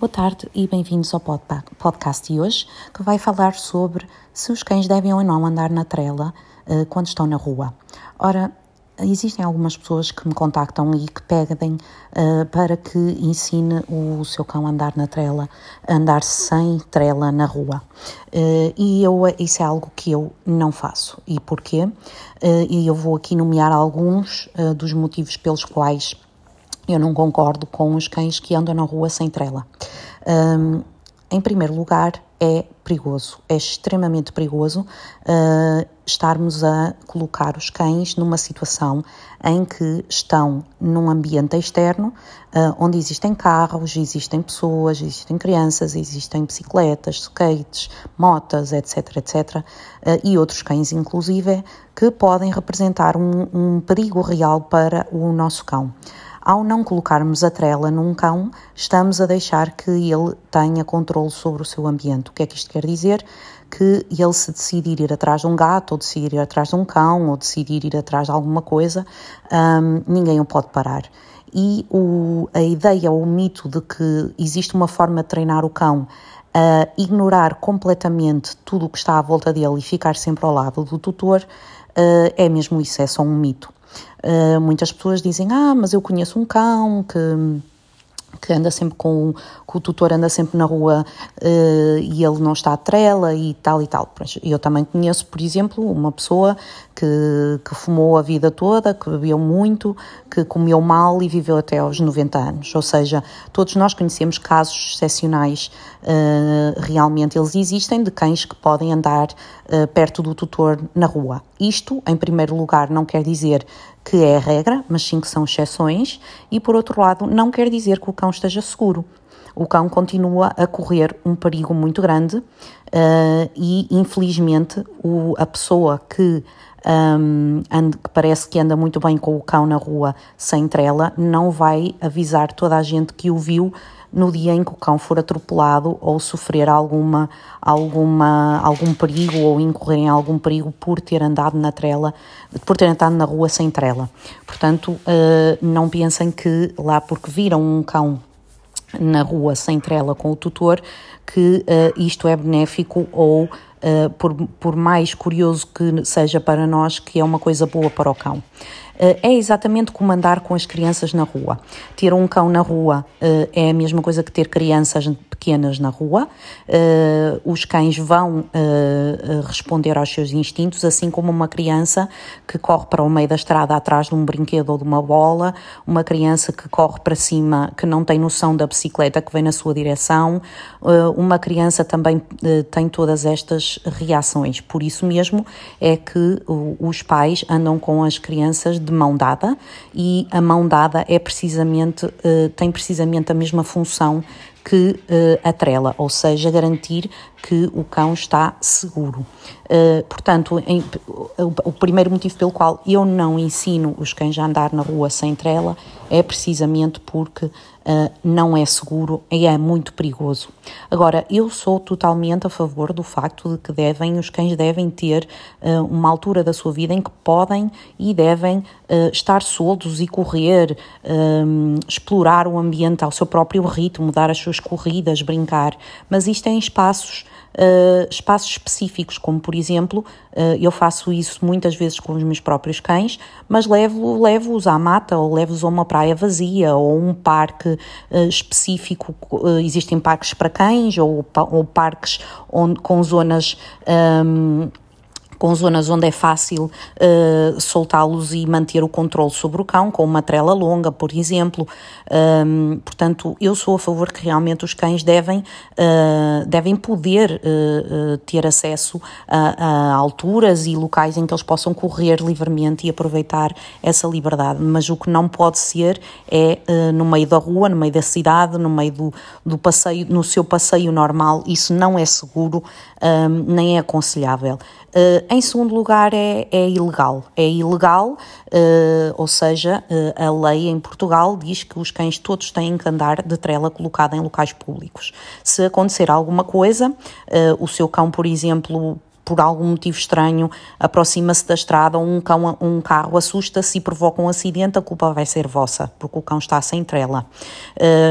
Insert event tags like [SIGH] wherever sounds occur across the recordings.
Boa tarde e bem-vindos ao podcast de hoje, que vai falar sobre se os cães devem ou não andar na trela uh, quando estão na rua. Ora, existem algumas pessoas que me contactam e que pedem uh, para que ensine o seu cão a andar na trela, a andar sem trela na rua. Uh, e eu, isso é algo que eu não faço. E porquê? E eu vou aqui nomear alguns dos motivos pelos quais eu não concordo com os cães que andam na rua sem trela. Um, em primeiro lugar, é perigoso, é extremamente perigoso uh, estarmos a colocar os cães numa situação em que estão num ambiente externo, uh, onde existem carros, existem pessoas, existem crianças, existem bicicletas, skates, motas, etc, etc, uh, e outros cães, inclusive, que podem representar um, um perigo real para o nosso cão. Ao não colocarmos a trela num cão, estamos a deixar que ele tenha controle sobre o seu ambiente. O que é que isto quer dizer? Que ele, se decidir ir atrás de um gato, ou decidir ir atrás de um cão, ou decidir ir atrás de alguma coisa, um, ninguém o pode parar. E o, a ideia ou o mito de que existe uma forma de treinar o cão a ignorar completamente tudo o que está à volta dele e ficar sempre ao lado do tutor, uh, é mesmo isso, é só um mito. Uh, muitas pessoas dizem: Ah, mas eu conheço um cão que que anda sempre com, o tutor, anda sempre na rua uh, e ele não está à trela e tal e tal. Eu também conheço, por exemplo, uma pessoa que, que fumou a vida toda, que bebeu muito, que comeu mal e viveu até aos 90 anos. Ou seja, todos nós conhecemos casos excepcionais, uh, realmente eles existem, de cães que podem andar uh, perto do tutor na rua. Isto, em primeiro lugar, não quer dizer que é a regra, mas sim que são exceções, e por outro lado, não quer dizer que o cão esteja seguro. O cão continua a correr um perigo muito grande uh, e, infelizmente, o, a pessoa que um, anda, que parece que anda muito bem com o cão na rua sem trela, não vai avisar toda a gente que o viu no dia em que o cão for atropelado ou sofrer alguma, alguma, algum perigo ou incorrer em algum perigo por ter andado na trela, por ter andado na rua sem trela. Portanto, uh, não pensem que lá porque viram um cão na rua sem trela com o tutor, que uh, isto é benéfico ou uh, por, por mais curioso que seja para nós, que é uma coisa boa para o cão. Uh, é exatamente como andar com as crianças na rua. Ter um cão na rua é a mesma coisa que ter crianças pequenas na rua. os cães vão responder aos seus instintos, assim como uma criança que corre para o meio da estrada atrás de um brinquedo ou de uma bola, uma criança que corre para cima, que não tem noção da bicicleta que vem na sua direção, uma criança também tem todas estas reações. Por isso mesmo é que os pais andam com as crianças de mão dada e a mão dada é precisamente, tem precisamente a mesma função que uh, a trela, ou seja, garantir que o cão está seguro. Uh, portanto, em, o, o, primeiro motivo pelo qual eu não ensino os cães a andar na rua sem trela é precisamente porque uh, não é seguro e é muito perigoso. Agora, eu sou totalmente a favor do facto de que devem, os cães devem ter uma altura da sua vida em que podem e devem estar soltos e correr, explorar o ambiente ao seu próprio ritmo, dar as suas corridas, brincar, mas isto é em espaços Uh, espaços específicos, como por exemplo, uh, eu faço isso muitas vezes com os meus próprios cães, mas levo-os levo à mata ou levo-os a uma praia vazia ou um parque uh, específico. existem parques para cães ou, ou parques onde, com zonas. Um, com zonas onde é fácil uh, soltá-los e manter o controle sobre o cão, com uma trela longa, por exemplo. Um, portanto, eu sou a favor que realmente os cães devem, uh, devem poder uh, ter acesso a, a, alturas e locais em que eles possam correr livremente e aproveitar essa liberdade. Mas o que não pode ser é no meio da rua, no meio da cidade, no meio do, do passeio, no seu passeio normal. Isso não é seguro, um, nem é aconselhável. Em segundo lugar, é, é ilegal. É ilegal, uh, ou seja, uh, a lei em Portugal diz que os cães todos têm que andar de trela colocada em locais públicos. Se acontecer alguma coisa, o seu cão, por exemplo, por algum motivo estranho, aproxima-se da estrada, um, cão, um carro assusta-se e provoca um acidente, a culpa vai ser vossa, porque o cão está sem trela.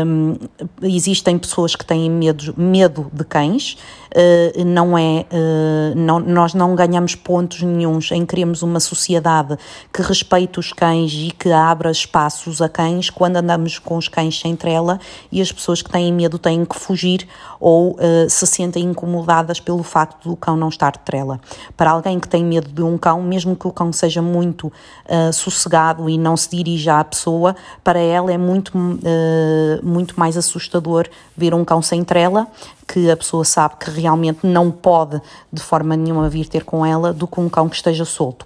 Um, existem pessoas que têm medo, medo de cães, uh, não é, uh, não, nós não ganhamos pontos nenhums em queremos uma sociedade que respeite os cães e que abra espaços a cães quando andamos com os cães sem trela e as pessoas que têm medo têm que fugir ou uh, se sentem incomodadas pelo facto do cão não estar trela. Para alguém que tem medo de um cão, mesmo que o cão seja muito uh, sossegado e não se dirija à pessoa, para ela é muito, uh, muito mais assustador ver um cão sem trela, que a pessoa sabe que realmente não pode de forma nenhuma vir ter com ela, do que um cão que esteja solto.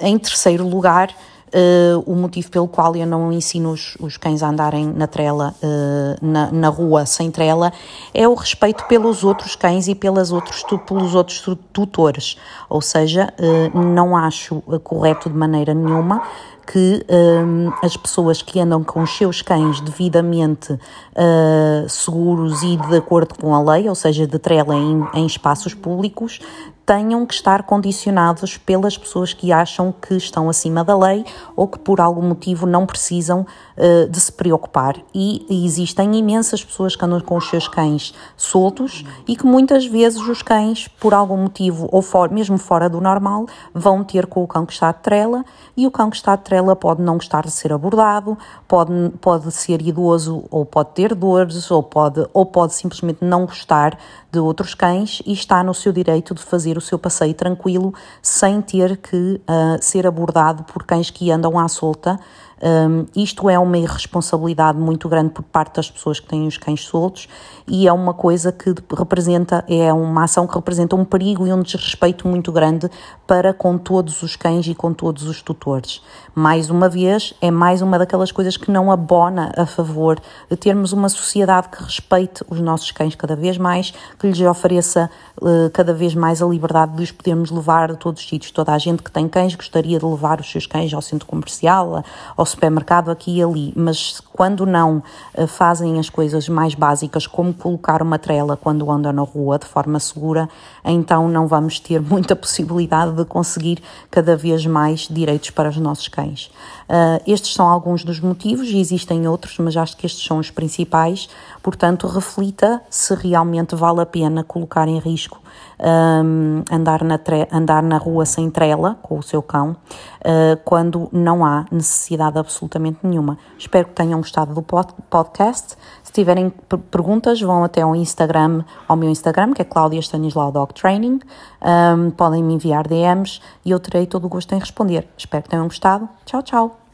em terceiro lugar, Uh, o motivo pelo qual eu não ensino os, os cães a andarem na trela, uh, na, na rua sem trela, é o respeito pelos outros cães e pelas outros, pelos outros tutores. Ou seja, uh, não acho correto de maneira nenhuma que um, as pessoas que andam com os seus cães devidamente uh, seguros e de acordo com a lei, ou seja, de trela em, em espaços públicos, tenham que estar condicionados pelas pessoas que acham que estão acima da lei ou que por algum motivo não precisam uh, de se preocupar. E, existem imensas pessoas que andam com os seus cães soltos e que muitas vezes os cães, por algum motivo ou for, mesmo fora do normal, vão ter com o cão que está de trela e o cão que está de trela pode não gostar de ser abordado, pode, pode ser idoso ou pode ter dores ou pode, ou pode simplesmente não gostar de outros cães e está no seu direito de fazer o seu passeio tranquilo sem ter que uh, ser abordado por cães que andam à solta um, isto é uma irresponsabilidade muito grande por parte das pessoas que têm os cães soltos e é uma coisa que representa, é uma ação que representa um perigo e um desrespeito muito grande para com todos os cães e com todos os tutores. Mais uma vez, é mais uma daquelas coisas que não abona a favor de termos uma sociedade que respeite os nossos cães cada vez mais, que lhes ofereça uh, cada vez mais a liberdade de os podermos levar a todos os sítios. Toda a gente que tem cães gostaria de levar os seus cães ao centro comercial, ao supermercado aqui e ali, mas quando não uh, fazem as coisas mais básicas, como colocar uma trela quando andam na rua de forma segura, então não vamos ter [LAUGHS] muita possibilidade de conseguir cada vez mais direitos para os nossos cães. Uh, estes são alguns dos motivos, existem outros, mas acho que estes são os principais, portanto, reflita se realmente vale a pena colocar em risco um, andar, na andar na rua sem trela com o seu cão, uh, quando não há necessidade absolutamente nenhuma. Espero que tenham gostado do podcast. Se tiverem perguntas, vão até ao Instagram, ao meu Instagram, que é Cláudia Stanislau Dog Training. Um, podem me enviar DMs e eu terei todo o gosto em responder. Espero que tenham gostado. Tchau, tchau!